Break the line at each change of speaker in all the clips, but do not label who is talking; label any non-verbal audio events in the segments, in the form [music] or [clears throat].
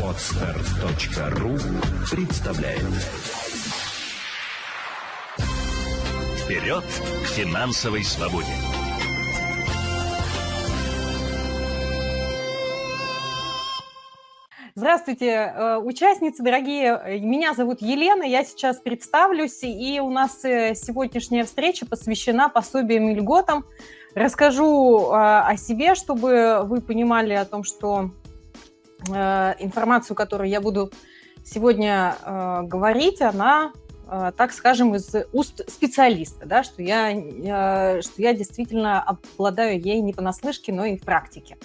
Отстар.ру представляет Вперед к финансовой свободе!
Здравствуйте, э, участницы дорогие. Меня зовут Елена, я сейчас представлюсь, и у нас э, сегодняшняя встреча посвящена пособиям и льготам. Расскажу э, о себе, чтобы вы понимали о том, что информацию, которую я буду сегодня говорить, она, так скажем, из уст специалиста, да, что я, что я действительно обладаю ей не понаслышке, но и в практике.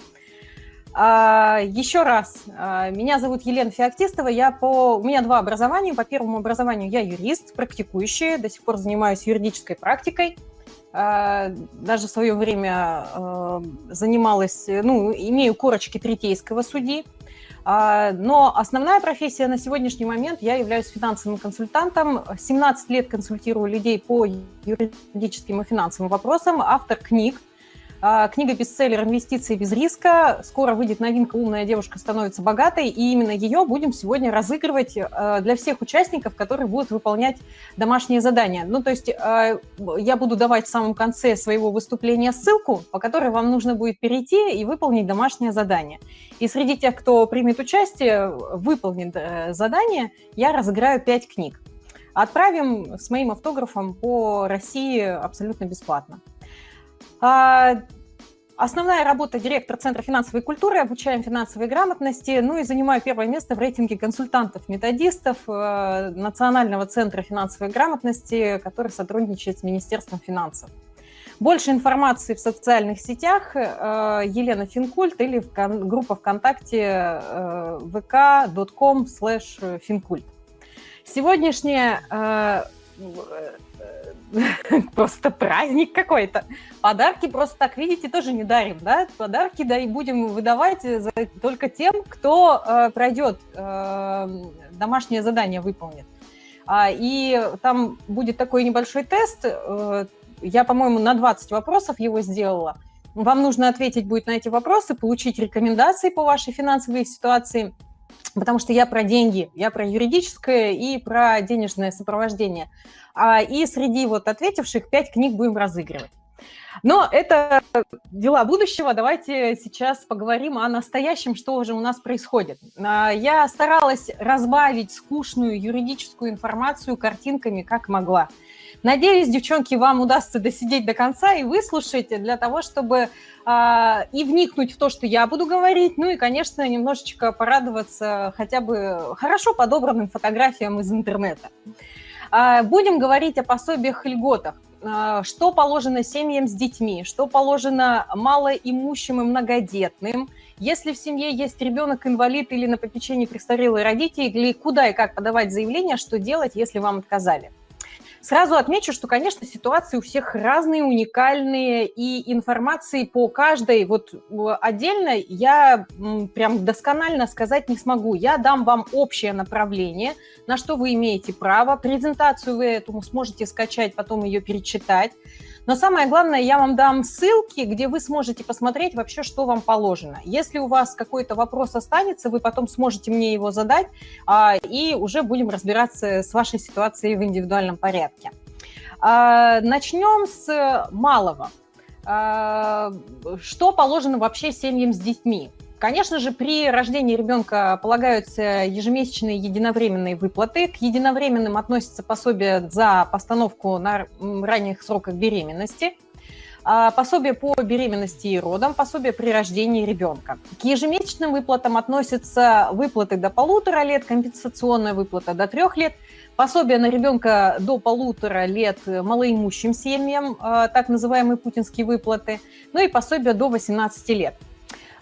А, еще раз, а, меня зовут Елена Феоктистова, я по... у меня два образования. По первому образованию я юрист, практикующий, до сих пор занимаюсь юридической практикой. А, даже в свое время занималась, ну, имею корочки третейского судьи. Но основная профессия на сегодняшний момент, я являюсь финансовым консультантом. 17 лет консультирую людей по юридическим и финансовым вопросам, автор книг, книга бестселлер «Инвестиции без риска». Скоро выйдет новинка «Умная девушка становится богатой», и именно ее будем сегодня разыгрывать а, для всех участников, которые будут выполнять домашние задания. Ну, то есть а, я буду давать в самом конце своего выступления ссылку, по которой вам нужно будет перейти и выполнить домашнее задание. И среди тех, кто примет участие, выполнит э, задание, я разыграю 5 книг. Отправим с моим автографом по России абсолютно бесплатно. А, основная работа директор Центра финансовой культуры, обучаем финансовой грамотности, ну и занимаю первое место в рейтинге консультантов-методистов э, Национального центра финансовой грамотности, который сотрудничает с Министерством финансов. Больше информации в социальных сетях э, Елена Финкульт или в группа ВКонтакте э, vk.com slash. Сегодняшняя [laughs] просто праздник какой-то. Подарки просто так, видите, тоже не дарим, да? Подарки да и будем выдавать за, только тем, кто э, пройдет, э, домашнее задание выполнит. А, и там будет такой небольшой тест. Э, я, по-моему, на 20 вопросов его сделала. Вам нужно ответить будет на эти вопросы, получить рекомендации по вашей финансовой ситуации – потому что я про деньги, я про юридическое и про денежное сопровождение. А, и среди вот ответивших пять книг будем разыгрывать. Но это дела будущего. Давайте сейчас поговорим о настоящем, что же у нас происходит. А, я старалась разбавить скучную юридическую информацию картинками, как могла. Надеюсь, девчонки, вам удастся досидеть до конца и выслушать для того, чтобы а, и вникнуть в то, что я буду говорить, ну и, конечно, немножечко порадоваться хотя бы хорошо подобранным фотографиям из интернета. А, будем говорить о пособиях и льготах. А, что положено семьям с детьми, что положено малоимущим и многодетным, если в семье есть ребенок-инвалид или на попечении престарелые родители, куда и как подавать заявление, что делать, если вам отказали. Сразу отмечу, что, конечно, ситуации у всех разные, уникальные, и информации по каждой вот отдельно я прям досконально сказать не смогу. Я дам вам общее направление, на что вы имеете право. Презентацию вы этому сможете скачать, потом ее перечитать. Но самое главное, я вам дам ссылки, где вы сможете посмотреть вообще, что вам положено. Если у вас какой-то вопрос останется, вы потом сможете мне его задать, а, и уже будем разбираться с вашей ситуацией в индивидуальном порядке. А, начнем с малого. А, что положено вообще семьям с детьми? Конечно же, при рождении ребенка полагаются ежемесячные единовременные выплаты. К единовременным относятся пособия за постановку на ранних сроках беременности, а, пособие по беременности и родам, пособие при рождении ребенка. К ежемесячным выплатам относятся выплаты до полутора лет, компенсационная выплата до трех лет, пособие на ребенка до полутора лет малоимущим семьям, а, так называемые путинские выплаты, ну и пособие до 18 лет –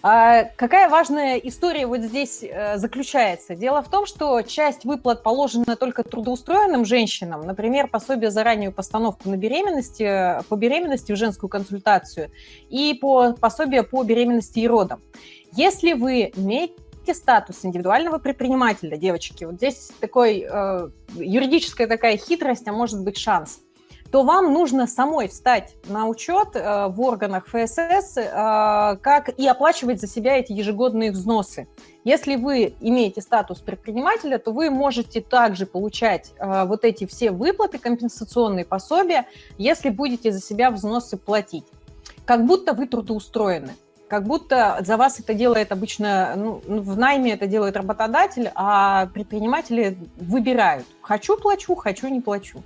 а какая важная история вот здесь э, заключается? Дело в том, что часть выплат положена только трудоустроенным женщинам, например, пособие за раннюю постановку на беременности, по беременности в женскую консультацию и по пособие по беременности и родам. Если вы имеете статус индивидуального предпринимателя, девочки, вот здесь такой э, юридическая такая хитрость, а может быть шанс – то вам нужно самой встать на учет э, в органах ФСС, э, как и оплачивать за себя эти ежегодные взносы. Если вы имеете статус предпринимателя, то вы можете также получать э, вот эти все выплаты, компенсационные пособия, если будете за себя взносы платить. Как будто вы трудоустроены как будто за вас это делает обычно, ну, в найме это делает работодатель, а предприниматели выбирают, хочу плачу, хочу не плачу.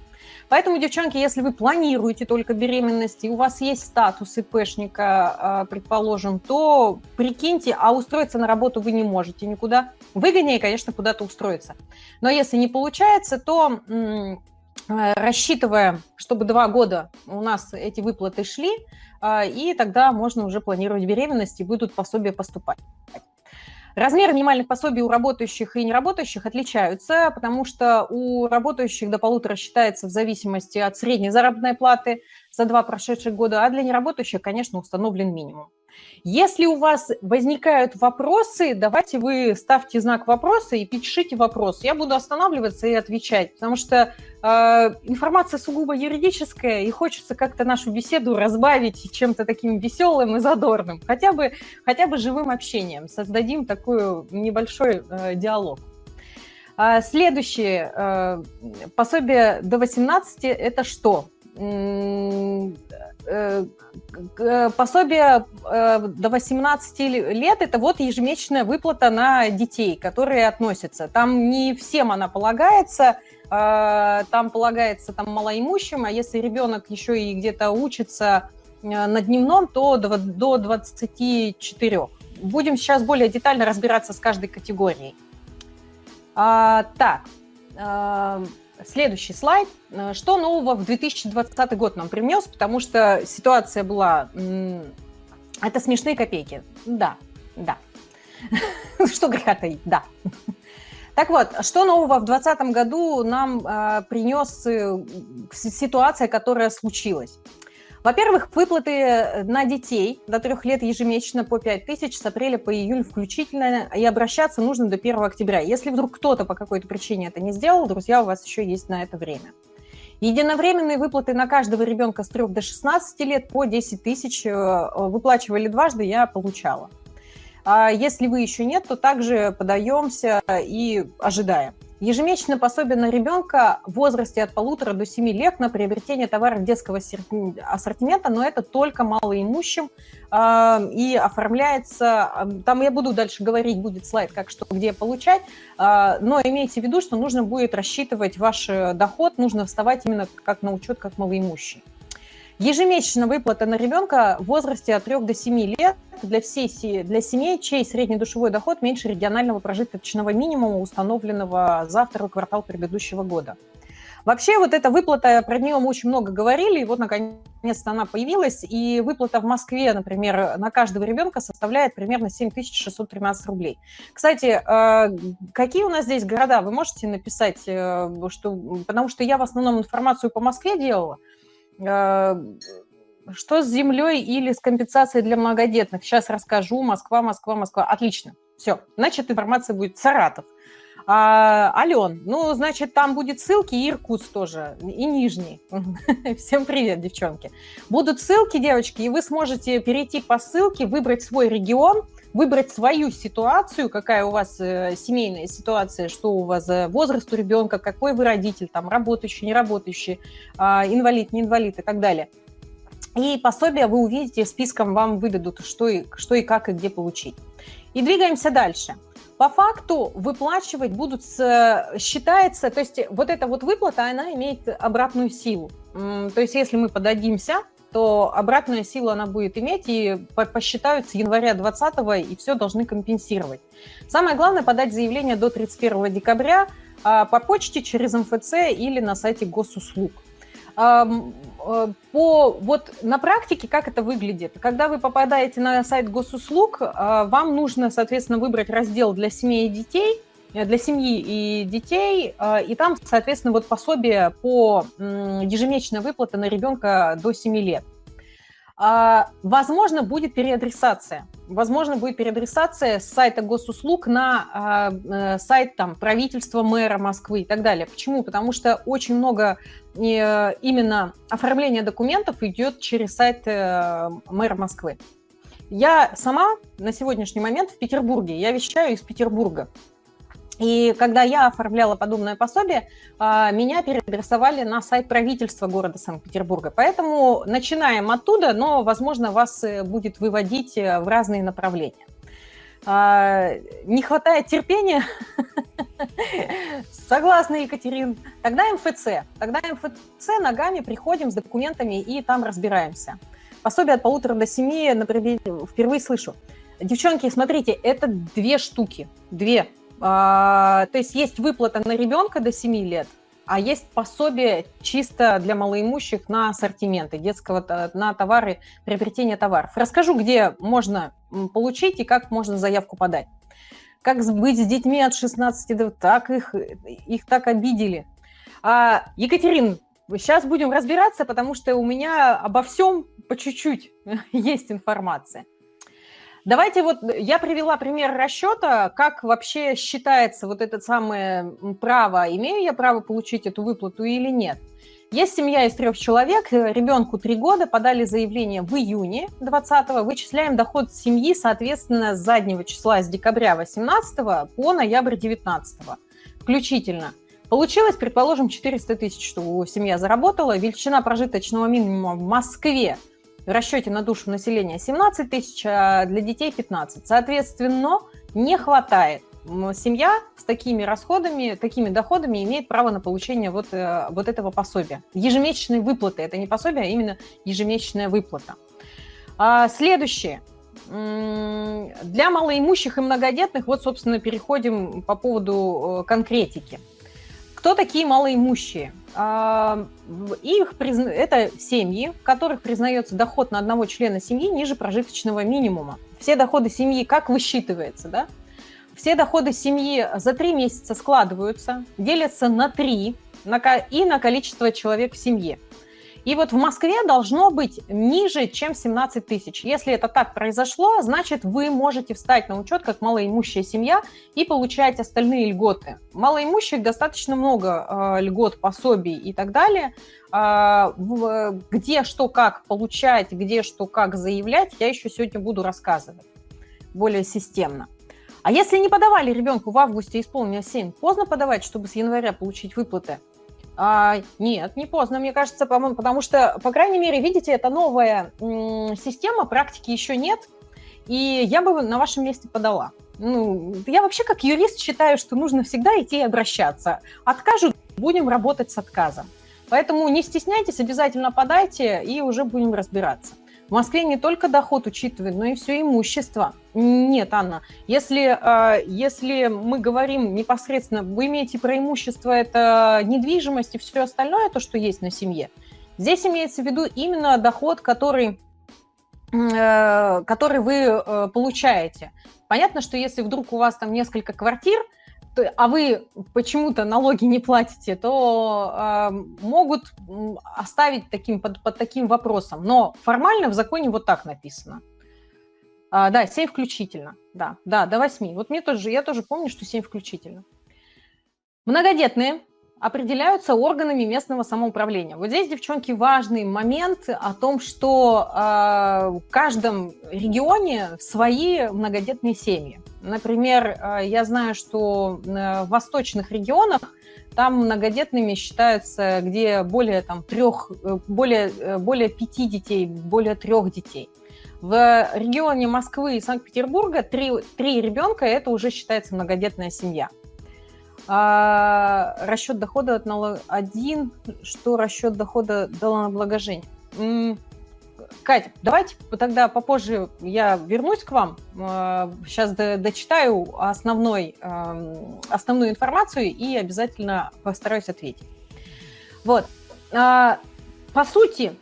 Поэтому, девчонки, если вы планируете только беременность, и у вас есть статус ИПшника, а, предположим, то прикиньте, а устроиться на работу вы не можете никуда. Выгоднее, конечно, куда-то устроиться. Но если не получается, то э, рассчитывая, чтобы два года у нас эти выплаты шли, а, и тогда можно уже планировать беременность, и будут пособия поступать. Размеры минимальных пособий у работающих и неработающих отличаются, потому что у работающих до полутора считается в зависимости от средней заработной платы за два прошедших года, а для неработающих, конечно, установлен минимум. Если у вас возникают вопросы, давайте вы ставьте знак вопроса и пишите вопрос. Я буду останавливаться и отвечать, потому что э, информация сугубо юридическая, и хочется как-то нашу беседу разбавить чем-то таким веселым и задорным, хотя бы, хотя бы живым общением. Создадим такой небольшой э, диалог. А следующее э, пособие до 18 – это что? Э, э, пособие э, до 18 лет – это вот ежемесячная выплата на детей, которые относятся. Там не всем она полагается, там полагается там малоимущим, а если ребенок еще и где-то учится на дневном, то до, до 24. Будем сейчас более детально разбираться с каждой категорией. А, так, Следующий слайд. Э, что нового в 2020 год нам принес? Потому что ситуация была... Это смешные копейки. Да, да. [laughs] Что греха таить, да. Так вот, что нового в 2020 году нам э, принес э, ситуация, которая случилась? Во-первых, выплаты э, на детей до трех лет ежемесячно по 5 тысяч с апреля по июль включительно, и обращаться нужно до 1 октября. Если вдруг кто-то по какой-то причине это не сделал, друзья, у вас еще есть на это время. Единовременные выплаты на каждого ребенка с 3 до 16 лет по 10 тысяч э, выплачивали дважды, я получала. А если вы еще нет, то также подаемся и ожидаем. Ежемесячное пособие на ребенка в возрасте от полутора до семи лет на приобретение товаров детского ассортимента, но это только малоимущим э, и оформляется, там я буду дальше говорить, будет слайд, как что, где получать, э, но имейте в виду, что нужно будет рассчитывать ваш э, доход, нужно вставать именно как на учет, как малоимущий. Ежемесячная выплата на ребенка в возрасте от 3 до 7 лет для, всей, для семей, чей средний душевой доход меньше регионального прожиточного минимума, установленного за второй квартал предыдущего года. Вообще вот эта выплата, про нее мы очень много говорили, и вот наконец-то она появилась, и выплата в Москве, например, на каждого ребенка составляет примерно 7613 рублей. Кстати, э, какие у нас здесь города, вы можете написать, э, что, потому что я в основном информацию по Москве делала, что с землей или с компенсацией для многодетных? Сейчас расскажу. Москва, Москва, Москва. Отлично. Все. Значит, информация будет Саратов. А, Ален, ну, значит, там будет ссылки и Иркутск тоже, и Нижний. [laughs] Всем привет, девчонки. Будут ссылки, девочки, и вы сможете перейти по ссылке, выбрать свой регион, выбрать свою ситуацию, какая у вас э, семейная ситуация, что у вас возраст у ребенка, какой вы родитель, там, работающий, не работающий, э, инвалид, не инвалид и так далее. И пособие вы увидите, списком вам выдадут, что и, что и как и где получить. И двигаемся дальше. По факту выплачивать будут, считается, то есть вот эта вот выплата, она имеет обратную силу. То есть если мы подадимся, то обратную силу она будет иметь, и посчитают с января 2020 и все должны компенсировать. Самое главное подать заявление до 31 декабря а, по почте через МФЦ или на сайте госуслуг. Э, по, вот на практике как это выглядит? Когда вы попадаете на сайт госуслуг, а, вам нужно, соответственно, выбрать раздел для семей и детей – для семьи и детей, э, и там, соответственно, вот пособие по ежемесячной выплате на ребенка до 7 лет. А, возможно, будет переадресация. возможно, будет переадресация с сайта госуслуг на э, сайт там, правительства мэра Москвы и так далее. Почему? Потому что очень много э, именно оформления документов идет через сайт э, мэра Москвы. Я сама на сегодняшний момент в Петербурге, я вещаю из Петербурга. И когда я оформляла подобное пособие, а, меня переадресовали на сайт правительства города Санкт-Петербурга. Поэтому начинаем оттуда, но, возможно, вас э, будет выводить э, в разные направления. А, не хватает терпения? [laughs] Согласна, Екатерин. Тогда МФЦ. Тогда МФЦ ногами приходим с документами и там разбираемся. Пособие от полутора до семи, например, впервые слышу. Девчонки, смотрите, это две штуки. Две а, то есть есть выплата на ребенка до 7 лет, а есть пособие чисто для малоимущих на ассортименты детского, на товары, приобретение товаров. Расскажу, где можно получить и как можно заявку подать. Как быть с детьми от 16 до... Так их, их так обидели. А, Екатерин, сейчас будем разбираться, потому что у меня обо всем по чуть-чуть [laughs] есть информация. Давайте вот, я привела пример расчета, как вообще считается вот это самое право, имею я право получить эту выплату или нет. Есть семья из трех человек, ребенку три года, подали заявление в июне 20 вычисляем доход семьи, соответственно, с заднего числа, с декабря 18 по ноябрь 19 включительно. Получилось, предположим, 400 тысяч, что семья заработала. Величина прожиточного минимума в Москве – в расчете на душу населения 17 тысяч, а для детей 15. Соответственно, не хватает. Семья с такими расходами, такими доходами имеет право на получение вот, э, вот этого пособия. Ежемесячной выплаты. Это не пособие, а именно ежемесячная выплата. А следующее. Для малоимущих и многодетных, вот, собственно, переходим по поводу э, конкретики. Кто такие малоимущие? Их призна... Это семьи, в которых признается доход на одного члена семьи ниже прожиточного минимума. Все доходы семьи как высчитывается, да? Все доходы семьи за три месяца складываются, делятся на три и на количество человек в семье. И вот в Москве должно быть ниже, чем 17 тысяч. Если это так произошло, значит, вы можете встать на учет как малоимущая семья и получать остальные льготы. Малоимущих достаточно много э, льгот, пособий и так далее. Э, в, где что как получать, где что как заявлять, я еще сегодня буду рассказывать более системно. А если не подавали ребенку в августе исполнилось 7, поздно подавать, чтобы с января получить выплаты? А, нет, не поздно, мне кажется, потому что, по крайней мере, видите, это новая система, практики еще нет, и я бы на вашем месте подала. Ну, я вообще как юрист считаю, что нужно всегда идти и обращаться. Откажут, будем работать с отказом. Поэтому не стесняйтесь, обязательно подайте, и уже будем разбираться. В Москве не только доход учитывают, но и все имущество. Нет, Анна, если, а, если мы говорим непосредственно, вы имеете про имущество, это недвижимость и все остальное, то, что есть на семье, здесь имеется в виду именно доход, который э, который вы э, получаете. Понятно, что если вдруг у вас там несколько квартир, а вы почему-то налоги не платите, то э, могут оставить таким, под, под таким вопросом. Но формально в законе вот так написано. А, да, 7 включительно. Да, да, до 8. Вот мне тоже, я тоже помню, что 7 включительно. Многодетные определяются органами местного самоуправления. Вот здесь, девчонки, важный момент о том, что э, в каждом регионе свои многодетные семьи. Например, э, я знаю, что э, в восточных регионах там многодетными считаются, где более там трех, э, более, более пяти детей, более трех детей. В регионе Москвы и Санкт-Петербурга три, три ребенка – это уже считается многодетная семья. А, расчет дохода от налога один, что расчет дохода до налогообложения. Катя, давайте тогда попозже я вернусь к вам. Сейчас а, дочитаю основной, основную информацию и обязательно постараюсь ответить. Вот. А, по сути,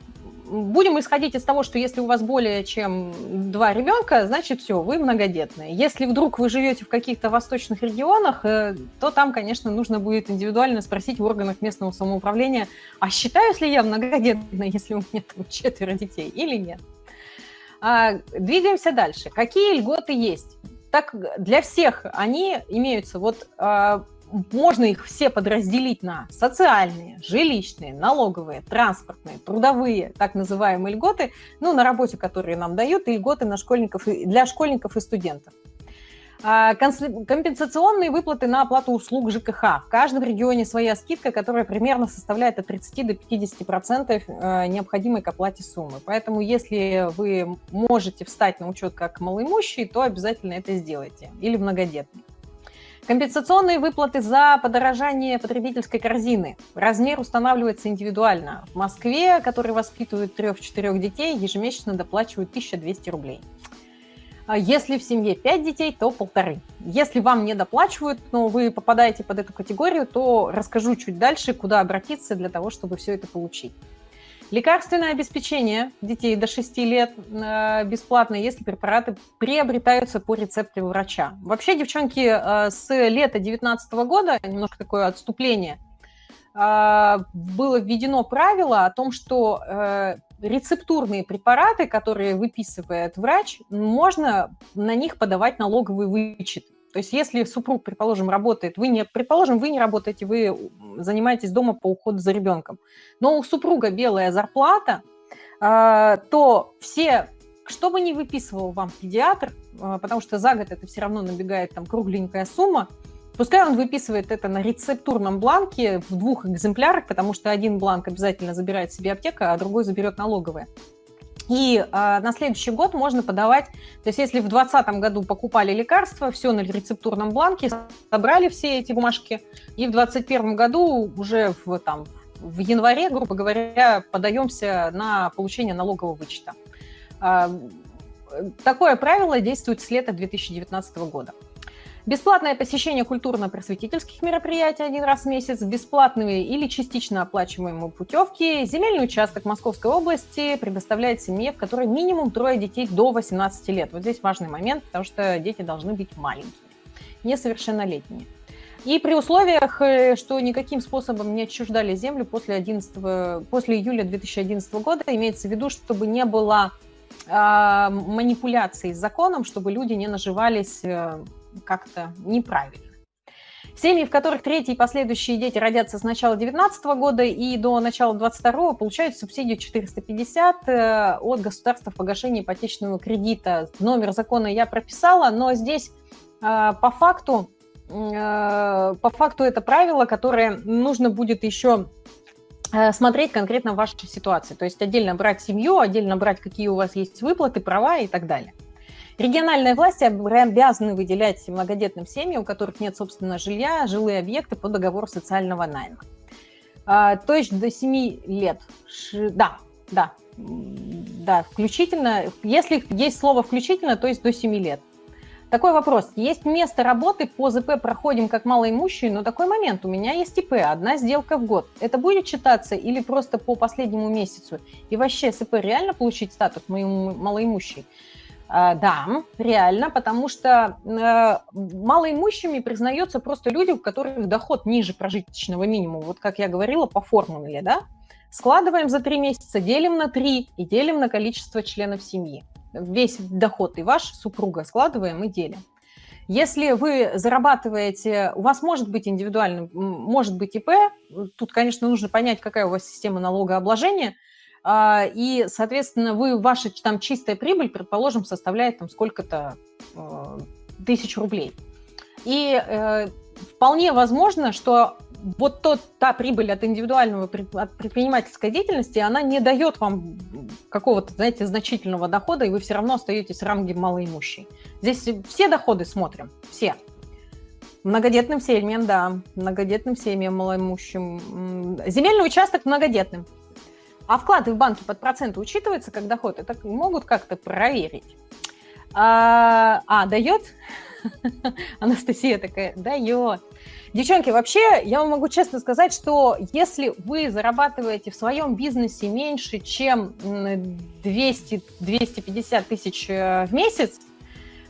будем исходить из того, что если у вас более чем два ребенка, значит все, вы многодетные. Если вдруг вы живете в каких-то восточных регионах, э, то там, конечно, нужно будет индивидуально спросить в органах местного самоуправления, а считаюсь ли я многодетной, [laughs] если у меня там четверо детей или нет. А, двигаемся дальше. Какие льготы есть? Так для всех они имеются. Вот а, можно их все подразделить на социальные, жилищные, налоговые, транспортные, трудовые, так называемые льготы, ну, на работе, которые нам дают, и льготы на школьников, для школьников и студентов. А, компенсационные выплаты на оплату услуг ЖКХ. В каждом регионе своя скидка, которая примерно составляет от 30 до 50 процентов э, необходимой к оплате суммы. Поэтому если вы можете встать на учет как малоимущий, то обязательно это сделайте. Или многодетный. Компенсационные выплаты за подорожание потребительской корзины. Размер устанавливается индивидуально. В Москве, который воспитывает трех-четырех детей, ежемесячно доплачивают 1200 рублей. А если в семье 5 детей, то полторы. Если вам не доплачивают, но вы попадаете под эту категорию, то расскажу чуть дальше, куда обратиться для того, чтобы все это получить. Лекарственное обеспечение детей до 6 лет э, бесплатно, если препараты приобретаются по рецепту врача. Вообще, девчонки, э, с лета 2019 года, немножко такое отступление, э, было введено правило о том, что рецептурные препараты, которые выписывает врач, можно на них подавать налоговый вычет. То есть если супруг, предположим, работает, вы не, предположим, вы не работаете, вы занимаетесь дома по уходу за ребенком, но у супруга белая зарплата, а, то все, что бы ни выписывал вам педиатр, а, потому что за год это все равно набегает там кругленькая сумма, Пускай он выписывает это на рецептурном бланке в двух экземплярах, потому что один бланк обязательно забирает себе аптека, а другой заберет налоговая. И э, на следующий год можно подавать, то есть если в 2020 году покупали лекарства, все на рецептурном бланке, собрали все эти бумажки, и в 2021 году уже в, там, в январе, грубо говоря, подаемся на получение налогового вычета. Э, такое правило действует с лета 2019 года. Бесплатное посещение культурно-просветительских мероприятий один раз в месяц, бесплатные или частично оплачиваемые путевки. Земельный участок Московской области предоставляет семье, в которой минимум трое детей до 18 лет. Вот здесь важный момент, потому что дети должны быть маленькими, несовершеннолетними. И при условиях, э, что никаким способом не отчуждали землю после, 11, после июля 2011 года, имеется в виду, чтобы не было э, манипуляций с законом, чтобы люди не наживались э, как-то неправильно. Семьи, в которых третьи и последующие дети родятся с начала 2019 года и до начала 2022 получают субсидию 450 э, от государства в погашении ипотечного кредита. Номер закона я прописала, но здесь э, по факту, э, по факту это правило, которое нужно будет еще смотреть конкретно вашей ситуации. То есть отдельно брать семью, отдельно брать, какие у вас есть выплаты, права и так далее. Региональные власти обязаны выделять многодетным семьям, у которых нет собственного жилья, жилые объекты по договору социального найма. А, то есть до 7 лет. Да, да, да, включительно. Если есть слово включительно, то есть до 7 лет. Такой вопрос. Есть место работы, по ЗП проходим как малоимущие, но такой момент. У меня есть ИП, одна сделка в год. Это будет читаться или просто по последнему месяцу? И вообще СП реально получить статус малоимущий? А, да, реально, потому что э, малоимущими признается просто люди, у которых доход ниже прожиточного минимума. Вот как я говорила, по формуле, да? Складываем за три месяца, делим на три и делим на количество членов семьи. Весь доход и ваш супруга складываем и делим. Если вы зарабатываете, у вас может быть индивидуальный, может быть ИП, тут, конечно, нужно понять, какая у вас система налогообложения – и, соответственно, вы, ваша там чистая прибыль, предположим, составляет там сколько-то э, тысяч рублей. И э, вполне возможно, что вот тот, та прибыль от индивидуального от предпринимательской деятельности, она не дает вам какого-то, знаете, значительного дохода, и вы все равно остаетесь в ранге малоимущий. Здесь все доходы смотрим, все. Многодетным семьям, да, многодетным семьям, малоимущим. Земельный участок многодетным. А вклады в банке под проценты учитываются как доход? Это могут как-то проверить. А, а дает? [laughs] Анастасия такая, дает. Девчонки, вообще, я вам могу честно сказать, что если вы зарабатываете в своем бизнесе меньше, чем 200-250 тысяч э, в месяц,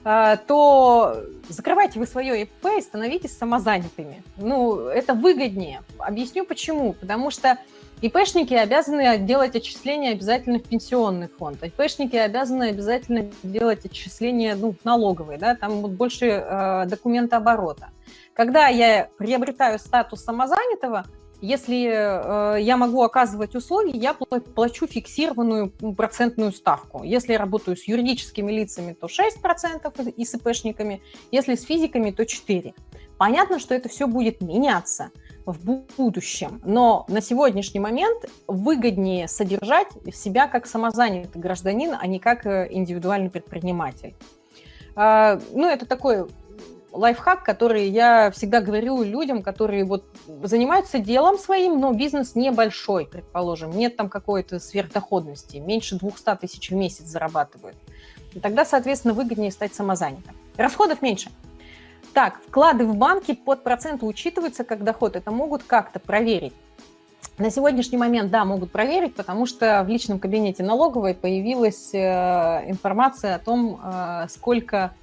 э, то закрывайте вы свое ИП и становитесь самозанятыми. Ну, это выгоднее. Объясню почему. Потому что ИПшники обязаны делать отчисления обязательно в пенсионный фонд. ИПшники обязаны обязательно делать отчисления ну, налоговые, да, там вот больше э, документа оборота. Когда я приобретаю статус самозанятого, если э, я могу оказывать услуги, я плачу фиксированную процентную ставку. Если я работаю с юридическими лицами, то 6% и с ИПшниками, если с физиками, то 4%. Понятно, что это все будет меняться в будущем. Но на сегодняшний момент выгоднее содержать себя как самозанятый гражданин, а не как э, индивидуальный предприниматель. А, ну, это такой лайфхак, который я всегда говорю людям, которые вот занимаются делом своим, но бизнес небольшой, предположим, нет там какой-то сверхдоходности, меньше 200 тысяч в месяц зарабатывают. И тогда, соответственно, выгоднее стать самозанятым. Расходов меньше – так, вклады в банки под проценты учитываются как доход. Это могут как-то проверить. На сегодняшний момент, да, могут проверить, потому что в личном кабинете налоговой появилась э, информация о том, э, сколько,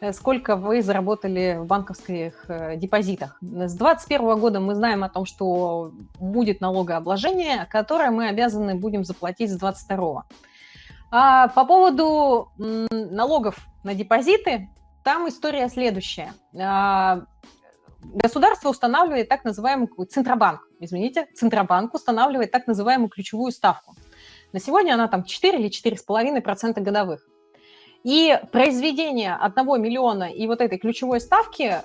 э, сколько вы заработали в банковских депозитах. С 2021 года мы знаем о том, что будет налогообложение, которое мы обязаны будем заплатить с 2022. А по поводу налогов на депозиты, там история следующая. А, государство устанавливает так называемый Центробанк, извините, Центробанк устанавливает так называемую ключевую ставку. На сегодня она там 4 или 4,5% годовых. И произведение одного миллиона и вот этой ключевой ставки э,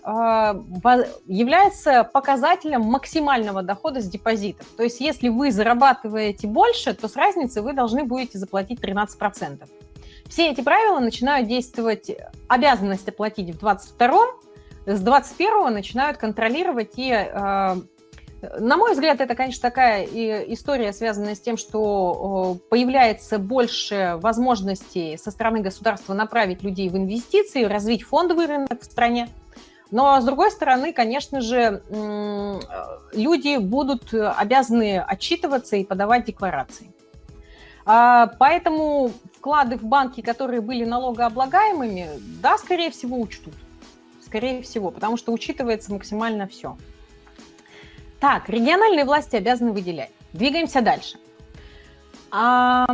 является показателем максимального дохода с депозитов. То есть если вы зарабатываете больше, то с разницы вы должны будете заплатить 13%. Все эти правила начинают действовать, обязанность оплатить в 22-м, с 21-го начинают контролировать и э, на мой взгляд, это, конечно, такая история, связанная с тем, что появляется больше возможностей со стороны государства направить людей в инвестиции, развить фондовый рынок в стране. Но, с другой стороны, конечно же, люди будут обязаны отчитываться и подавать декларации. А, поэтому вклады в банки, которые были налогооблагаемыми, да, скорее всего, учтут. Скорее всего, потому что учитывается максимально все. Так, региональные власти обязаны выделять. Двигаемся дальше. А,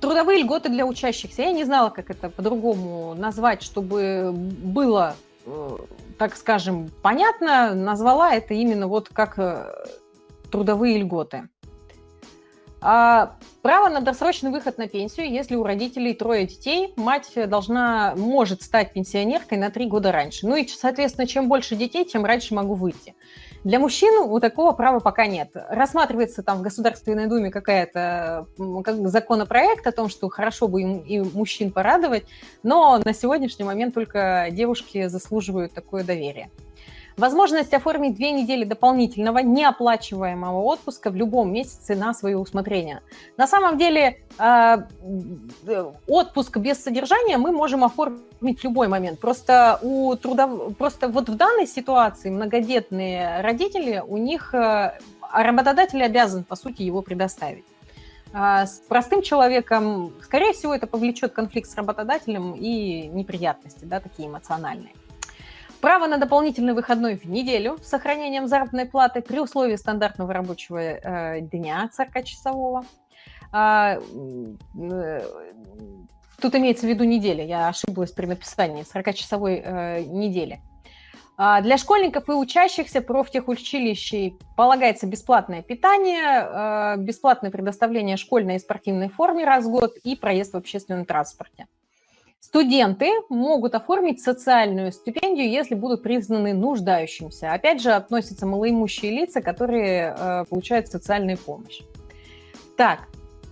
трудовые льготы для учащихся. Я не знала, как это по-другому назвать, чтобы было, э, так скажем, понятно. Назвала это именно вот как э, трудовые льготы. А, право на досрочный выход на пенсию, если у родителей трое детей, мать должна, может стать пенсионеркой на три года раньше. Ну и, соответственно, чем больше детей, тем раньше могу выйти. Для мужчин у такого права пока нет. Рассматривается там в Государственной Думе какая-то как законопроект о том, что хорошо бы им и мужчин порадовать, но на сегодняшний момент только девушки заслуживают такое доверие. Возможность оформить две недели дополнительного неоплачиваемого отпуска в любом месяце на свое усмотрение. На самом деле а, отпуск без содержания мы можем оформить в любой момент. Просто у трудов... просто вот в данной ситуации многодетные родители, у них а, работодатель обязан, по сути, его предоставить. А, с простым человеком, скорее всего, это повлечет конфликт с работодателем и неприятности, да, такие эмоциональные. Право на дополнительный выходной в неделю с сохранением заработной платы при условии стандартного рабочего э, дня 40-часового. А, э, тут имеется в виду неделя, я ошиблась при написании 40-часовой э, недели. А для школьников и учащихся профтехучилищей полагается бесплатное питание, э, бесплатное предоставление школьной и спортивной форме раз в год и проезд в общественном транспорте. Студенты могут оформить социальную стипендию, если будут признаны нуждающимся. Опять же, относятся малоимущие лица, которые э, получают социальную помощь. Так,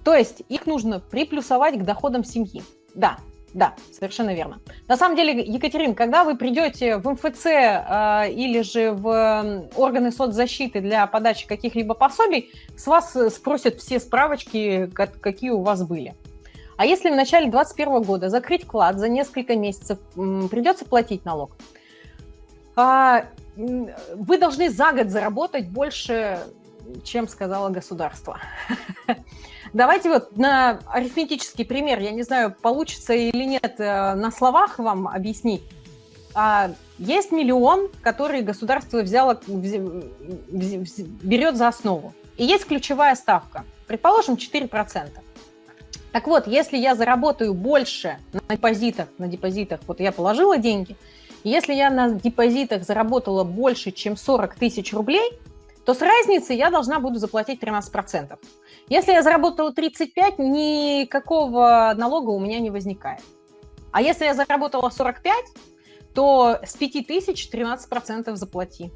то есть их нужно приплюсовать к доходам семьи. Да, да, совершенно верно. На самом деле, Екатерин, когда вы придете в МФЦ э, или же в органы соцзащиты для подачи каких-либо пособий, с вас спросят все справочки, какие у вас были. А если в начале 2021 года закрыть вклад за несколько месяцев, придется платить налог. А, вы должны за год заработать больше, чем сказала государство. [laughs] Давайте вот на арифметический пример, я не знаю, получится или нет э, на словах вам объяснить. А, есть миллион, который государство взяло, берет за основу. и есть ключевая ставка, предположим, 4%. Так вот, если я заработаю больше на депозитах, на депозитах, вот я положила деньги, если я на депозитах заработала больше, чем 40 тысяч рублей, то с разницей я должна буду заплатить 13%. Если я заработала 35, никакого налога у меня не возникает. А если я заработала 45, то с 5 тысяч 13% заплати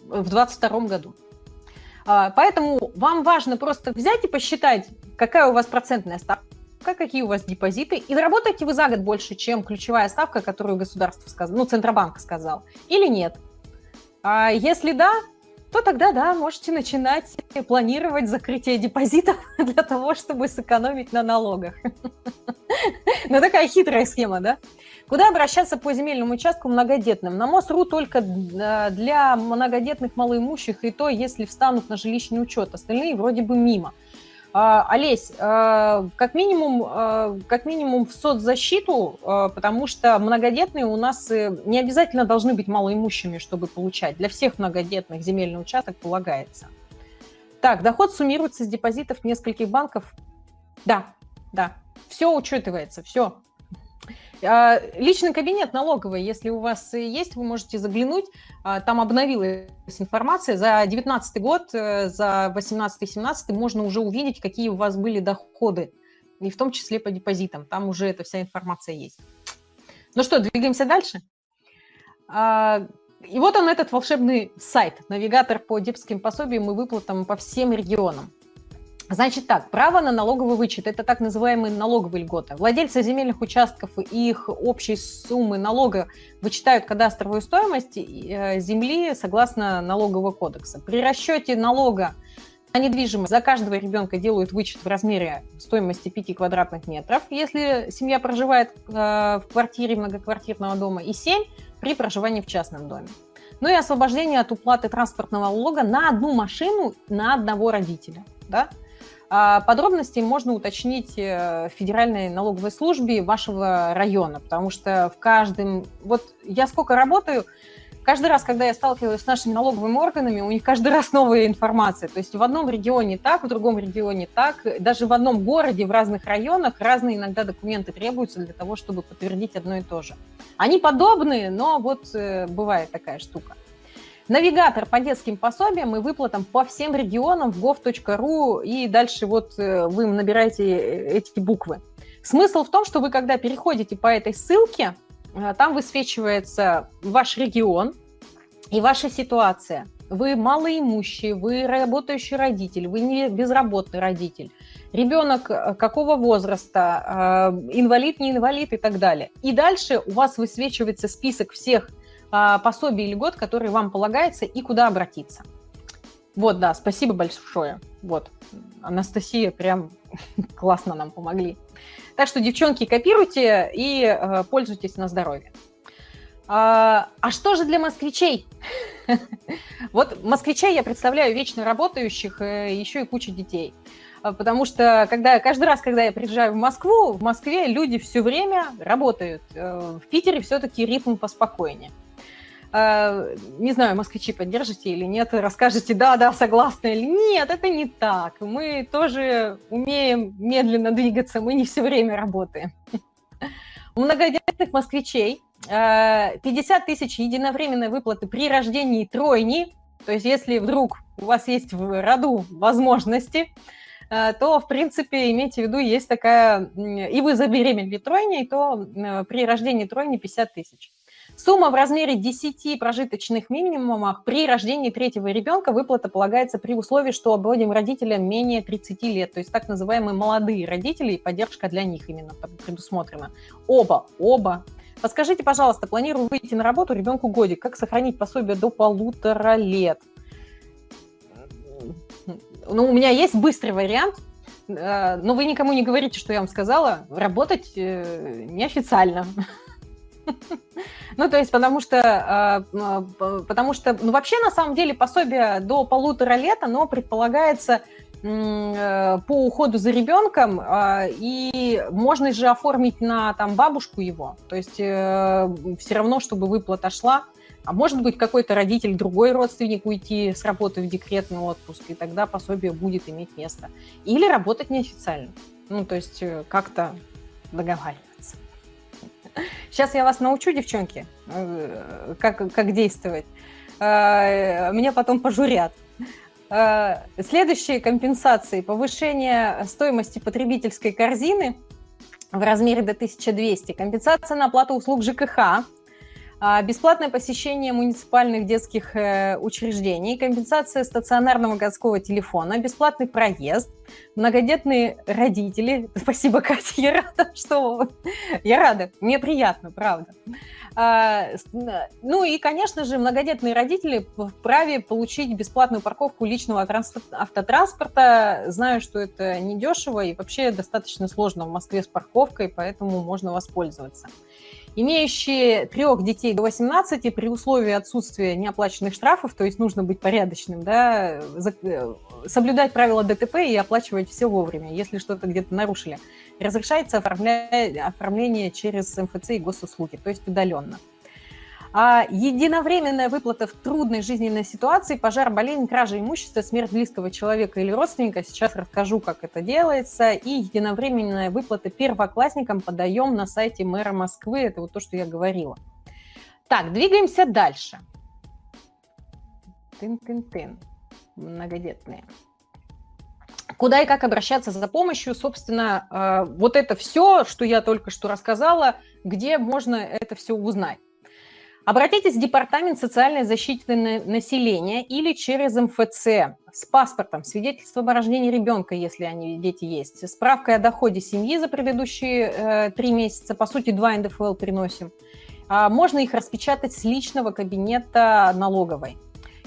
в 2022 году. А, поэтому вам важно просто взять и посчитать, какая у вас процентная ставка, какие у вас депозиты, и заработаете вы за год больше, чем ключевая ставка, которую государство сказал, ну, Центробанк сказал, или нет. А если да, то тогда, да, можете начинать планировать закрытие депозитов [laughs] для того, чтобы сэкономить на налогах. [laughs] Ну, такая хитрая схема, да? Куда обращаться по земельному участку многодетным? На МОСРУ только э, для многодетных малоимущих, и то, если встанут на жилищный учет. Остальные вроде бы мимо. А, Олесь, а, как минимум, а, как минимум в соцзащиту, потому что многодетные у нас э, не обязательно должны быть малоимущими, чтобы получать. Для всех многодетных земельный участок полагается. Так, доход суммируется с депозитов нескольких банков. Да, да, все учитывается, все. А, личный кабинет налоговый, если у вас есть, вы можете заглянуть. А, там обновилась информация. За 2019 год, э, за 2018-2017 можно уже увидеть, какие у вас были доходы. И в том числе по депозитам. Там уже эта вся информация есть. Ну что, двигаемся дальше. А, и вот он, этот волшебный сайт, навигатор по депским пособиям и выплатам по всем регионам. Значит так, право на налоговый вычет – это так называемые налоговые льготы. Владельцы земельных участков и их общей суммы налога вычитают кадастровую стоимость э, земли согласно налогового кодекса. При расчете налога на недвижимость за каждого ребенка делают вычет в размере стоимости 5 квадратных метров, если семья проживает э, в квартире многоквартирного дома, и 7 при проживании в частном доме. Ну и освобождение от уплаты транспортного налога на одну машину на одного родителя. Да? А подробности можно уточнить э, в Федеральной налоговой службе вашего района, потому что в каждом... Вот я сколько работаю, каждый раз, когда я сталкиваюсь с нашими налоговыми органами, у них каждый раз новая информация. То есть в одном регионе так, в другом регионе так. Даже в одном городе, в разных районах разные иногда документы требуются для того, чтобы подтвердить одно и то же. Они подобные, но вот э, бывает такая штука. Навигатор по детским пособиям и выплатам по всем регионам в gov.ru, и дальше вот э, вы набираете э, эти буквы. Смысл в том, что вы, когда переходите по этой ссылке, э, там высвечивается ваш регион и ваша ситуация. Вы малоимущий, вы работающий родитель, вы не безработный родитель, ребенок какого возраста, инвалид, не инвалид и так далее. И дальше у вас высвечивается список всех пособий или год, который вам полагается, и куда обратиться. Вот, да, спасибо большое. Вот, Анастасия прям [laughs] классно нам помогли. Так что, девчонки, копируйте и э, пользуйтесь на здоровье. А, а что же для москвичей? [laughs] вот москвичей я представляю вечно работающих, э, еще и куча детей. А, потому что когда, каждый раз, когда я приезжаю в Москву, в Москве люди все время работают. Э, в Питере все-таки ритм поспокойнее. А, не знаю, москвичи поддержите или нет, расскажете, да, да, согласна или нет, это не так. Мы тоже умеем медленно двигаться, мы не все время работаем. У [laughs] многодетных москвичей 50 а, тысяч единовременной выплаты при рождении тройни, то есть если вдруг у вас есть в роду возможности, а, то, в принципе, имейте в виду, есть такая, и вы забеременели тройней, то при рождении тройни 50 тысяч. Сумма в размере 10 прожиточных минимумов при рождении третьего ребенка выплата полагается при условии, что обоим родителям менее 30 лет, то есть так называемые молодые родители, и поддержка для них именно предусмотрена. Оба, оба. Подскажите, пожалуйста, планирую выйти на работу ребенку годик, как сохранить пособие до полутора лет? Ну, у меня есть быстрый вариант, э, но вы никому не говорите, что я вам сказала, работать э, неофициально. Ну, то есть, потому что, а, потому что, ну, вообще, на самом деле, пособие до полутора лет, оно предполагается по уходу за ребенком, и можно же оформить на там бабушку его, то есть все равно, чтобы выплата шла, а может быть, какой-то родитель, другой родственник уйти с работы в декретный отпуск, и тогда пособие будет иметь место. Или работать неофициально. Ну, то есть э, как-то договариваться. Сейчас я вас научу, девчонки, э, как, как действовать. Э, меня потом пожурят. Следующие компенсации. Повышение стоимости потребительской корзины в размере до 1200. Компенсация на оплату услуг ЖКХ бесплатное посещение муниципальных детских э, учреждений, компенсация стационарного городского телефона, бесплатный проезд, многодетные родители. [laughs] Спасибо, Катя, я рада, что... Я рада, мне приятно, правда. А, ну и, конечно же, многодетные родители вправе получить бесплатную парковку личного автотранспорта. Знаю, что это недешево и вообще достаточно сложно в Москве с парковкой, поэтому можно воспользоваться имеющие трех детей до 18 при условии отсутствия неоплаченных штрафов, то есть нужно быть порядочным, да, э, соблюдать правила ДТП и оплачивать все вовремя, если что-то где-то нарушили. Разрешается оформление через МФЦ и госуслуги, то есть удаленно. А единовременная выплата в трудной жизненной ситуации, пожар, болезнь, кража имущества, смерть близкого человека или родственника. Сейчас расскажу, как это делается. И единовременная выплата первоклассникам подаем на сайте мэра Москвы. Это вот то, что я говорила. Так, двигаемся дальше. Тын-тын-тын. Многодетные. Куда и как обращаться за помощью, собственно, э, вот это все, что я только что рассказала, где можно это все узнать. Обратитесь в Департамент социальной защиты населения или через МФЦ с паспортом, свидетельством о рождении ребенка, если они дети есть, справкой о доходе семьи за предыдущие э, три месяца, по сути, два НДФЛ приносим. А можно их распечатать с личного кабинета налоговой.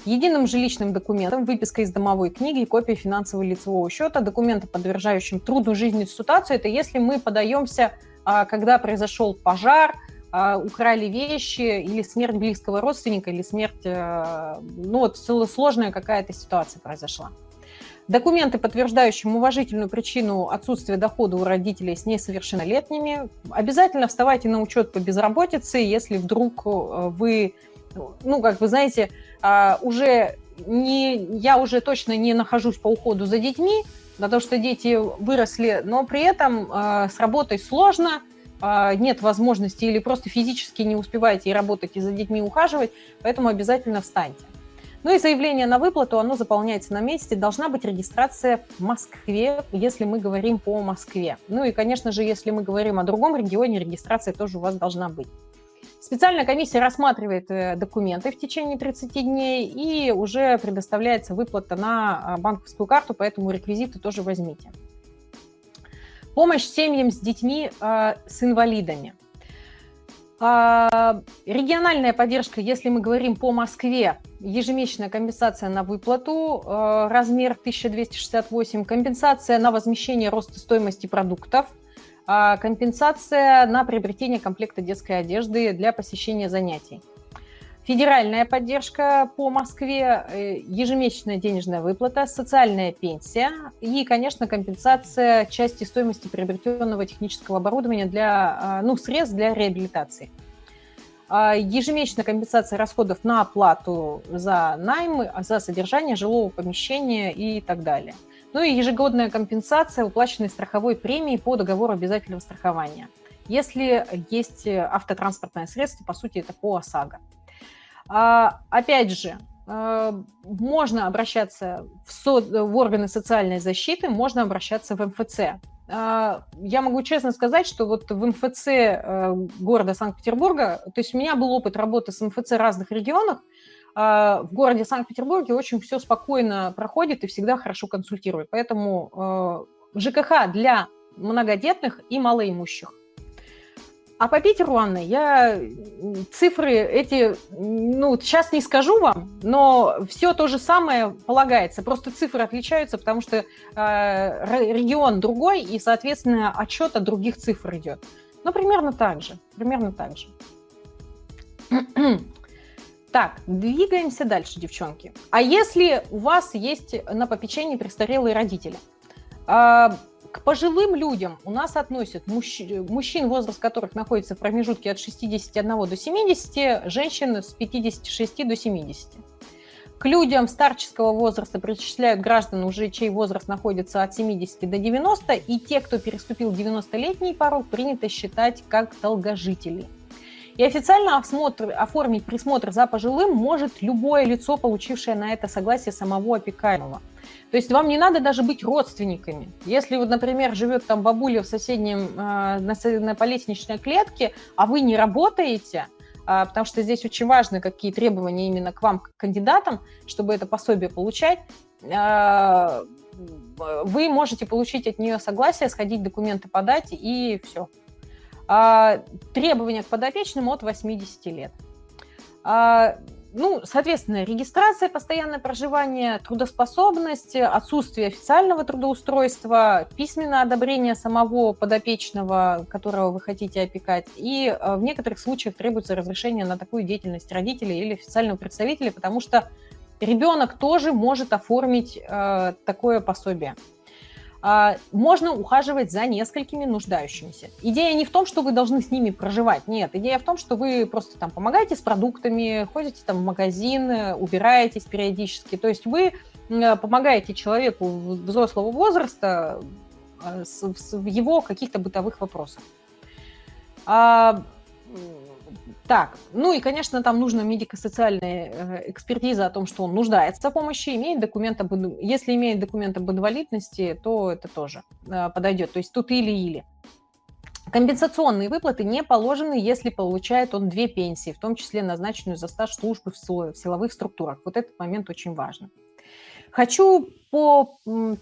Единым жилищным документом, выписка из домовой книги копия финансового лицевого счета, документы, подтверждающим трудную жизненную ситуацию, это если мы подаемся, а, когда произошел пожар, украли вещи, или смерть близкого родственника, или смерть, э, ну вот сложная какая-то ситуация произошла. Документы, подтверждающие уважительную причину отсутствия дохода у родителей с несовершеннолетними. Обязательно вставайте на учет по безработице, если вдруг э, вы, ну, как вы знаете, а, уже не, я уже точно не нахожусь по уходу за детьми, потому что дети выросли, но при этом э, с работой сложно – а, нет возможности или просто физически не успеваете и работать, и за детьми ухаживать, поэтому обязательно встаньте. Ну и заявление на выплату, оно заполняется на месте. Должна быть регистрация в Москве, если мы говорим по Москве. Ну и, конечно же, если мы говорим о другом регионе, регистрация тоже у вас должна быть. Специальная комиссия рассматривает э, документы в течение 30 дней и уже предоставляется выплата на а, банковскую карту, поэтому реквизиты тоже возьмите. Помощь семьям с детьми э, с инвалидами. Э, региональная поддержка, если мы говорим по Москве, ежемесячная компенсация на выплату, э, размер 1268, компенсация на возмещение роста стоимости продуктов, компенсация на приобретение комплекта детской одежды для посещения занятий федеральная поддержка по Москве, э, ежемесячная денежная выплата, социальная пенсия и, конечно, компенсация части стоимости приобретенного технического оборудования для, а, ну, средств для реабилитации. А, ежемесячная компенсация расходов на оплату за найм, за содержание жилого помещения и так далее. Ну и ежегодная компенсация уплаченной страховой премии по договору обязательного страхования. Если есть автотранспортное средство, по сути, это по ОСАГО. А, опять же, а, можно обращаться в, со, в органы социальной защиты, можно обращаться в МФЦ. А, я могу честно сказать, что вот в МФЦ э, города Санкт-Петербурга, то есть у меня был опыт работы с МФЦ разных регионах, в городе Санкт-Петербурге очень все спокойно проходит и всегда хорошо консультирует. Поэтому э, ЖКХ для многодетных и малоимущих. А по Питеру, Анна, я цифры эти, ну, сейчас не скажу вам, но все то же самое полагается. Просто цифры отличаются, потому что э, регион другой, и, соответственно, отчет от других цифр идет. Ну, примерно так же, примерно так же. [clears throat] Так, двигаемся дальше, девчонки. А если у вас есть на попечении престарелые родители? Пожилым людям у нас относят мужч... мужчин, возраст которых находится в промежутке от 61 до 70, женщин с 56 до 70. К людям старческого возраста причисляют граждан, уже чей возраст находится от 70 до 90, и те, кто переступил 90-летний порог, принято считать как долгожителей. И официально осмотр, оформить присмотр за пожилым может любое лицо, получившее на это согласие самого опекаемого. То есть вам не надо даже быть родственниками. Если, вот, например, живет там бабуля в соседнем, э, на, на по лестничной клетке, а вы не работаете – а, потому что здесь очень важны какие требования именно к вам, к кандидатам, чтобы это пособие получать. А, вы можете получить от нее согласие, сходить документы подать и все. А, требования к подопечным от 80 лет. Ну, соответственно, регистрация, постоянное проживание, трудоспособность, отсутствие официального трудоустройства, письменное одобрение самого подопечного, которого вы хотите опекать, и э, в некоторых случаях требуется разрешение на такую деятельность родителей или официального представителя, потому что ребенок тоже может оформить э, такое пособие. А, можно ухаживать за несколькими нуждающимися. Идея не в том, что вы должны с ними проживать, нет. Идея в том, что вы просто там помогаете с продуктами, ходите там в магазин, убираетесь периодически. То есть вы помогаете человеку взрослого возраста а, в его каких-то бытовых вопросах. Так, ну и, конечно, там нужна медико-социальная э, экспертиза о том, что он нуждается в помощи, имеет документ об, если имеет документ об инвалидности, то это тоже э, подойдет. То есть тут или-или. Компенсационные выплаты не положены, если получает он две пенсии, в том числе назначенную за стаж службы в силовых структурах. Вот этот момент очень важен. Хочу по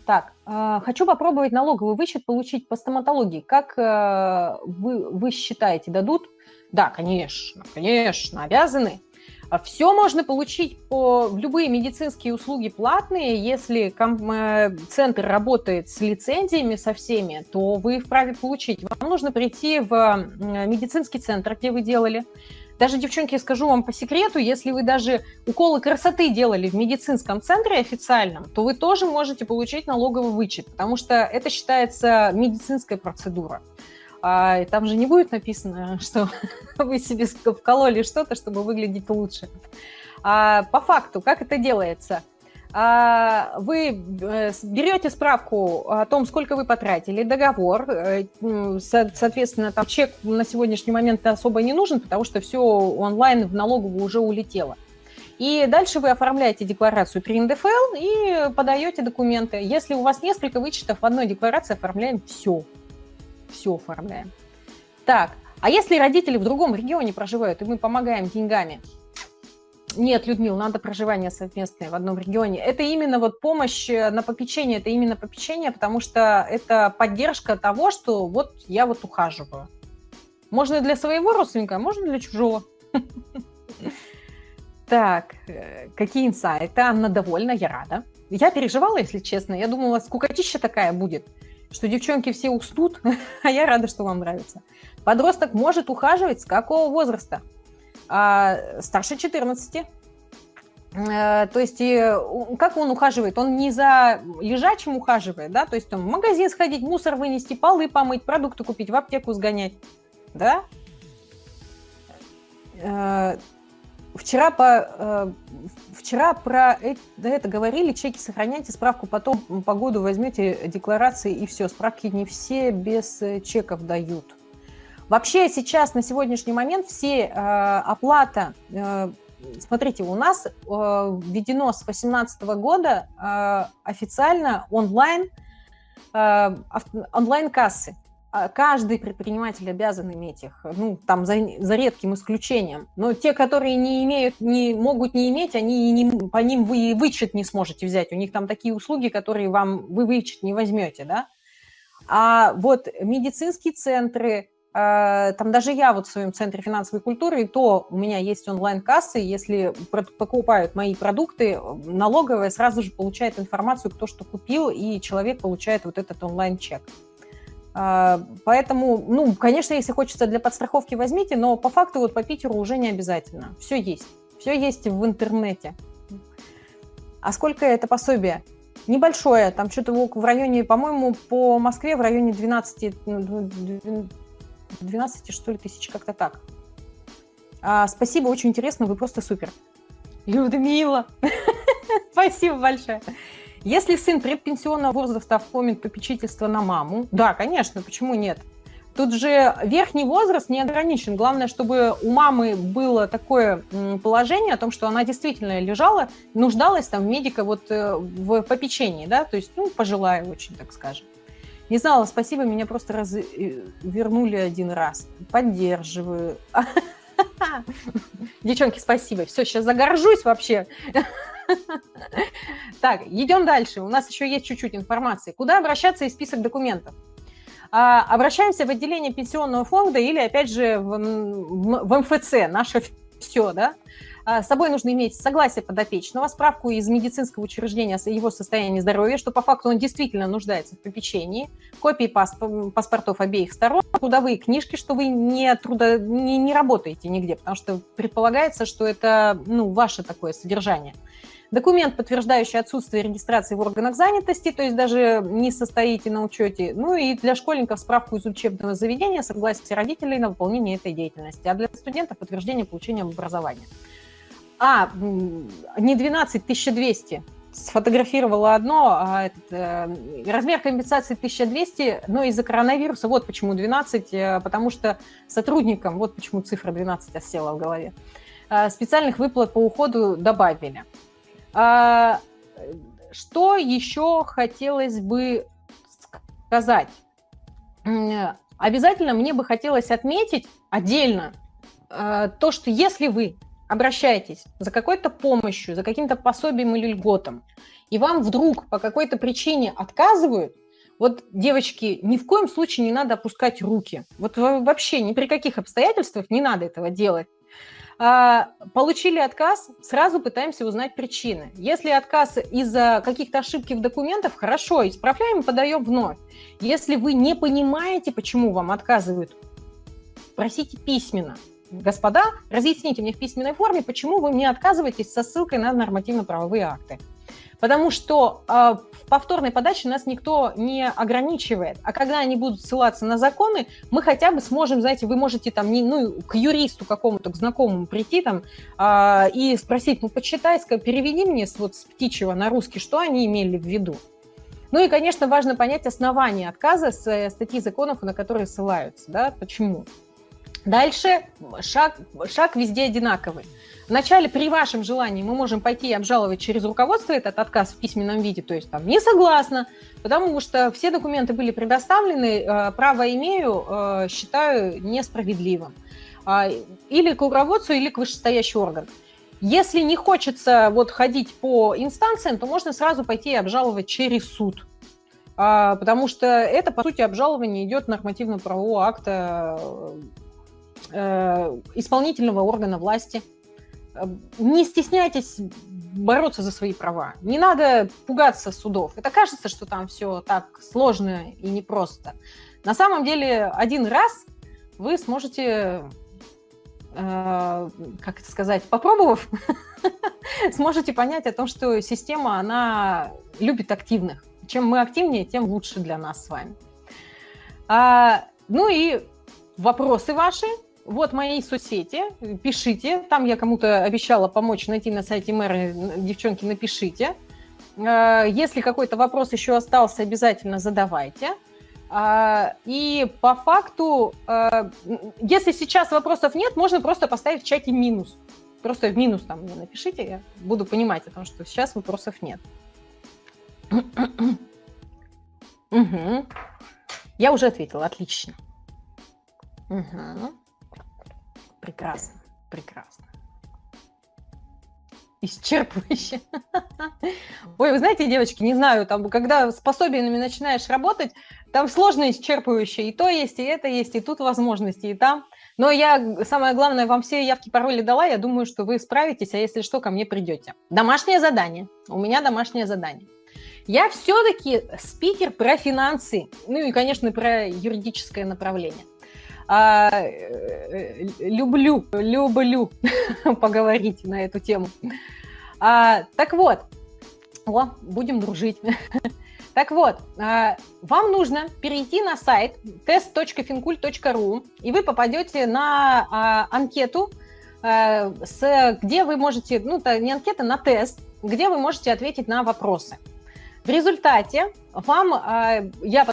так, э, хочу попробовать налоговый вычет получить по стоматологии. Как вы, вы считаете, дадут да, конечно, конечно, обязаны. А Все можно получить по любые медицинские услуги платные. Если э, центр работает с лицензиями со всеми, то вы вправе получить. Вам нужно прийти в медицинский центр, где вы делали. Даже, девчонки, скажу вам по секрету, если вы даже уколы красоты делали в медицинском центре официальном, то вы тоже можете получить налоговый вычет, потому что это считается медицинская процедура. А там же не будет написано, [laughs] что вы себе вкололи что-то, чтобы выглядеть лучше. А, по факту, как это делается? А, вы э, берете справку о том, сколько вы потратили, договор, э, соответственно, там чек на сегодняшний момент особо не нужен, потому что все онлайн в налоговую уже улетело. И дальше вы оформляете декларацию при НДФЛ и подаете документы. Если у вас несколько вычетов в одной декларации, оформляем все все оформляем. Так, а если родители в другом регионе проживают, и мы помогаем деньгами? Нет, Людмила, надо проживание совместное в одном регионе. Это именно вот помощь э, на попечение, это именно попечение, потому что это поддержка того, что вот я вот ухаживаю. Можно для своего родственника, а можно для чужого. [laughs] Так, э, какие инсайты? Анна довольна, я рада. Я переживала, если честно. Я думала, скукотища такая будет что девчонки все уснут, [laughs] а я рада, что вам нравится. Подросток может ухаживать с какого возраста? А, старше 14. А, то есть, как он ухаживает? Он не за лежачим ухаживает, да, то есть он в магазин сходить, мусор вынести, полы помыть, продукты купить, в аптеку сгонять, да? Вчера, по, э, вчера про это, это говорили, чеки сохраняйте, справку потом по году возьмете декларации и все. Справки не все без э, чеков дают. Вообще сейчас на сегодняшний момент все э, оплата, смотрите, у нас введено с 2018 года официально онлайн, онлайн кассы. А, каждый предприниматель обязан иметь их, ну, там, за, за редким исключением. Но те, которые не имеют, не могут не иметь, они не, по ним вы и вычет не сможете взять. У них там такие услуги, которые вам вы вычет не возьмете, да. А вот медицинские центры, а, там даже я вот в своем центре финансовой культуры, то у меня есть онлайн-кассы, если покупают мои продукты, налоговая сразу же получает информацию, кто что купил, и человек получает вот этот онлайн-чек. А, поэтому, ну, конечно, если хочется для подстраховки, возьмите, но по факту вот по Питеру уже не обязательно. Все есть. Все есть в интернете. А сколько это пособие? Небольшое, там что-то в районе, по-моему, по Москве в районе 12, 12 что ли, тысяч, как-то так. А, спасибо, очень интересно, вы просто супер. Людмила, [laughs] спасибо большое. Если сын предпенсионного возраста оформит попечительство на маму, да, конечно, почему нет? Тут же верхний возраст не ограничен. Главное, чтобы у мамы было такое положение о том, что она действительно лежала, нуждалась там в медика вот э, в попечении, да, то есть, ну, пожилая очень, так скажем. Не знала, спасибо, меня просто раз... Э, один раз. Поддерживаю. [laughs] Девчонки, спасибо. Все, сейчас загоржусь вообще. [laughs] Так, идем дальше. У нас еще есть чуть-чуть информации. Куда обращаться из список документов? А, обращаемся в отделение пенсионного фонда или, опять же, в, в МФЦ, наше все, да, а, с собой нужно иметь согласие подопечного, справку из медицинского учреждения о его состоянии здоровья, что по факту он действительно нуждается в попечении, копии паспортов обеих сторон, трудовые книжки, что вы не, трудо, не, не работаете нигде, потому что предполагается, что это ну, ваше такое содержание – Документ, подтверждающий отсутствие регистрации в органах занятости, то есть даже не состоите на учете. Ну и для школьников справку из учебного заведения, согласие родителей на выполнение этой деятельности. А для студентов подтверждение получения образования. А, не 12, 1200 сфотографировала одно, а этот, э, размер компенсации 1200, но из-за коронавируса, вот почему 12, э, потому что сотрудникам, вот почему цифра 12 осела в голове, э, специальных выплат по уходу добавили. А, что еще хотелось бы сказать? Обязательно мне бы хотелось отметить отдельно а, то, что если вы обращаетесь за какой-то помощью, за каким-то пособием или льготом, и вам вдруг по какой-то причине отказывают, вот, девочки, ни в коем случае не надо опускать руки. Вот вообще ни при каких обстоятельствах не надо этого делать. А, получили отказ, сразу пытаемся узнать причины. Если отказ из-за каких-то ошибки в документах, хорошо, исправляем и подаем вновь. Если вы не понимаете, почему вам отказывают, просите письменно. Господа, разъясните мне в письменной форме, почему вы мне отказываетесь со ссылкой на нормативно-правовые акты потому что э, в повторной подаче нас никто не ограничивает. А когда они будут ссылаться на законы, мы хотя бы сможем, знаете, вы можете там не, ну, к юристу какому-то, к знакомому прийти там э, и спросить, ну, почитай, переведи мне вот, с птичьего на русский, что они имели в виду. Ну и, конечно, важно понять основания отказа с э, статьи законов, на которые ссылаются, да, почему. Дальше шаг, шаг везде одинаковый. Вначале при вашем желании мы можем пойти и обжаловать через руководство этот отказ в письменном виде, то есть там не согласна, потому что все документы были предоставлены, э, право имею, э, считаю несправедливым. А, или к руководству, или к вышестоящий орган. Если не хочется вот ходить по инстанциям, то можно сразу пойти и обжаловать через суд. А, потому что это, по сути, обжалование идет нормативно-правового акта э, исполнительного органа власти – не стесняйтесь бороться за свои права. Не надо пугаться судов. Это кажется, что там все так сложно и непросто. На самом деле, один раз вы сможете, э, как это сказать, попробовав, [laughs] сможете понять о том, что система, она любит активных. Чем мы активнее, тем лучше для нас с вами. А, ну и вопросы ваши – вот мои соцсети, пишите. Там я кому-то обещала помочь найти на сайте мэра. Девчонки, напишите. Э, если какой-то вопрос еще остался, обязательно задавайте. Э, и по факту, э, если сейчас вопросов нет, можно просто поставить в чате минус. Просто в минус там мне напишите, я буду понимать о том, что сейчас вопросов нет. Угу. Я уже ответила, отлично. Угу. Прекрасно, прекрасно. Исчерпывающе. [laughs] Ой, вы знаете, девочки, не знаю, там, когда с пособиями начинаешь работать, там сложно исчерпывающе. И то есть, и это есть, и тут возможности, и там. Но я, самое главное, вам все явки, пароли дала. Я думаю, что вы справитесь, а если что, ко мне придете. Домашнее задание. У меня домашнее задание. Я все-таки спикер про финансы, ну и, конечно, про юридическое направление. А, люблю, люблю [laughs] поговорить на эту тему. А, так вот, о, будем дружить. [laughs] Так вот, а, вам нужно перейти на сайт test.fincult.ru, и вы попадете на а, анкету, а, где вы можете, ну, не анкета, на тест, где вы можете ответить на вопросы. В результате вам, я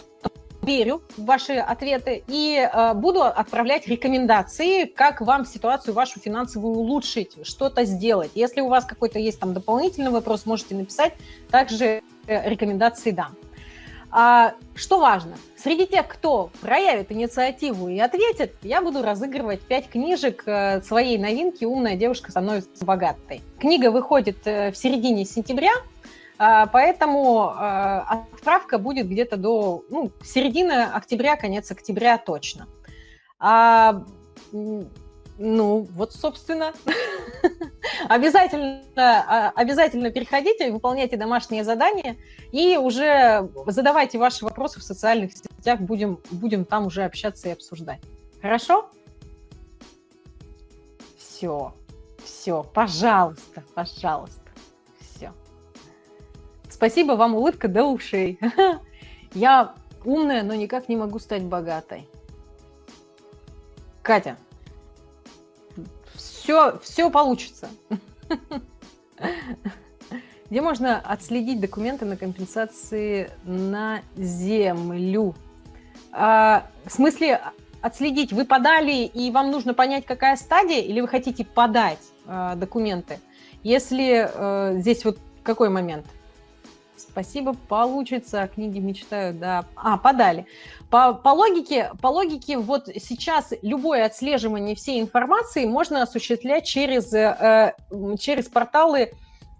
верю в ваши ответы и буду отправлять рекомендации, как вам ситуацию вашу финансовую улучшить, что-то сделать. Если у вас какой-то есть там дополнительный вопрос, можете написать. Также Э, рекомендации дам. А, что важно, среди тех, кто проявит инициативу и ответит, я буду разыгрывать пять книжек э, своей новинки «Умная девушка становится богатой». Книга выходит э, в середине сентября, поэтому отправка будет где-то до ну, середины октября, конец октября точно. А, ну, вот, собственно, [laughs] обязательно, а, обязательно переходите, выполняйте домашние задания и уже задавайте ваши вопросы в социальных сетях, будем, будем там уже общаться и обсуждать. Хорошо? Все, все, пожалуйста, пожалуйста. Спасибо вам, улыбка до ушей. [laughs] Я умная, но никак не могу стать богатой. Катя, все, все получится. [laughs] Где можно отследить документы на компенсации на землю? А, в смысле, отследить, вы подали, и вам нужно понять, какая стадия, или вы хотите подать а, документы? Если а, здесь вот какой момент? Спасибо, получится. О книге мечтаю, да. А, подали. По, по, логике, по логике, вот сейчас любое отслеживание всей информации можно осуществлять через, э, через порталы, э,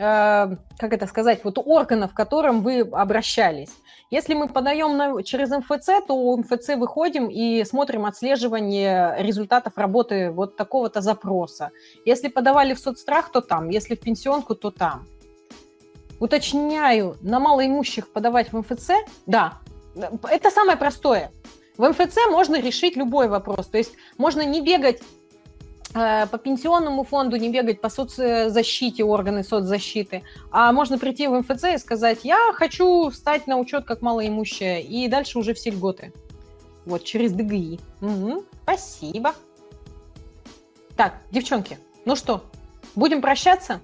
как это сказать, вот органов, к которым вы обращались. Если мы подаем на, через МФЦ, то у МФЦ выходим и смотрим отслеживание результатов работы вот такого-то запроса. Если подавали в соцстрах, то там. Если в пенсионку, то там. Уточняю, на малоимущих подавать в МФЦ? Да, это самое простое. В МФЦ можно решить любой вопрос. То есть можно не бегать э, по пенсионному фонду, не бегать по соцзащите, органы соцзащиты, а можно прийти в МФЦ и сказать, я хочу встать на учет как малоимущая, и дальше уже все льготы. Вот, через ДГИ. Угу, спасибо. Так, девчонки, ну что, будем прощаться?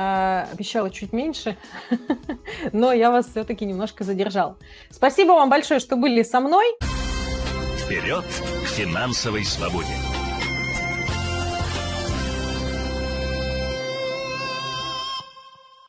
А, обещала чуть меньше, [laughs] но я вас все-таки немножко задержал. Спасибо вам большое, что были со мной.
Вперед к финансовой свободе!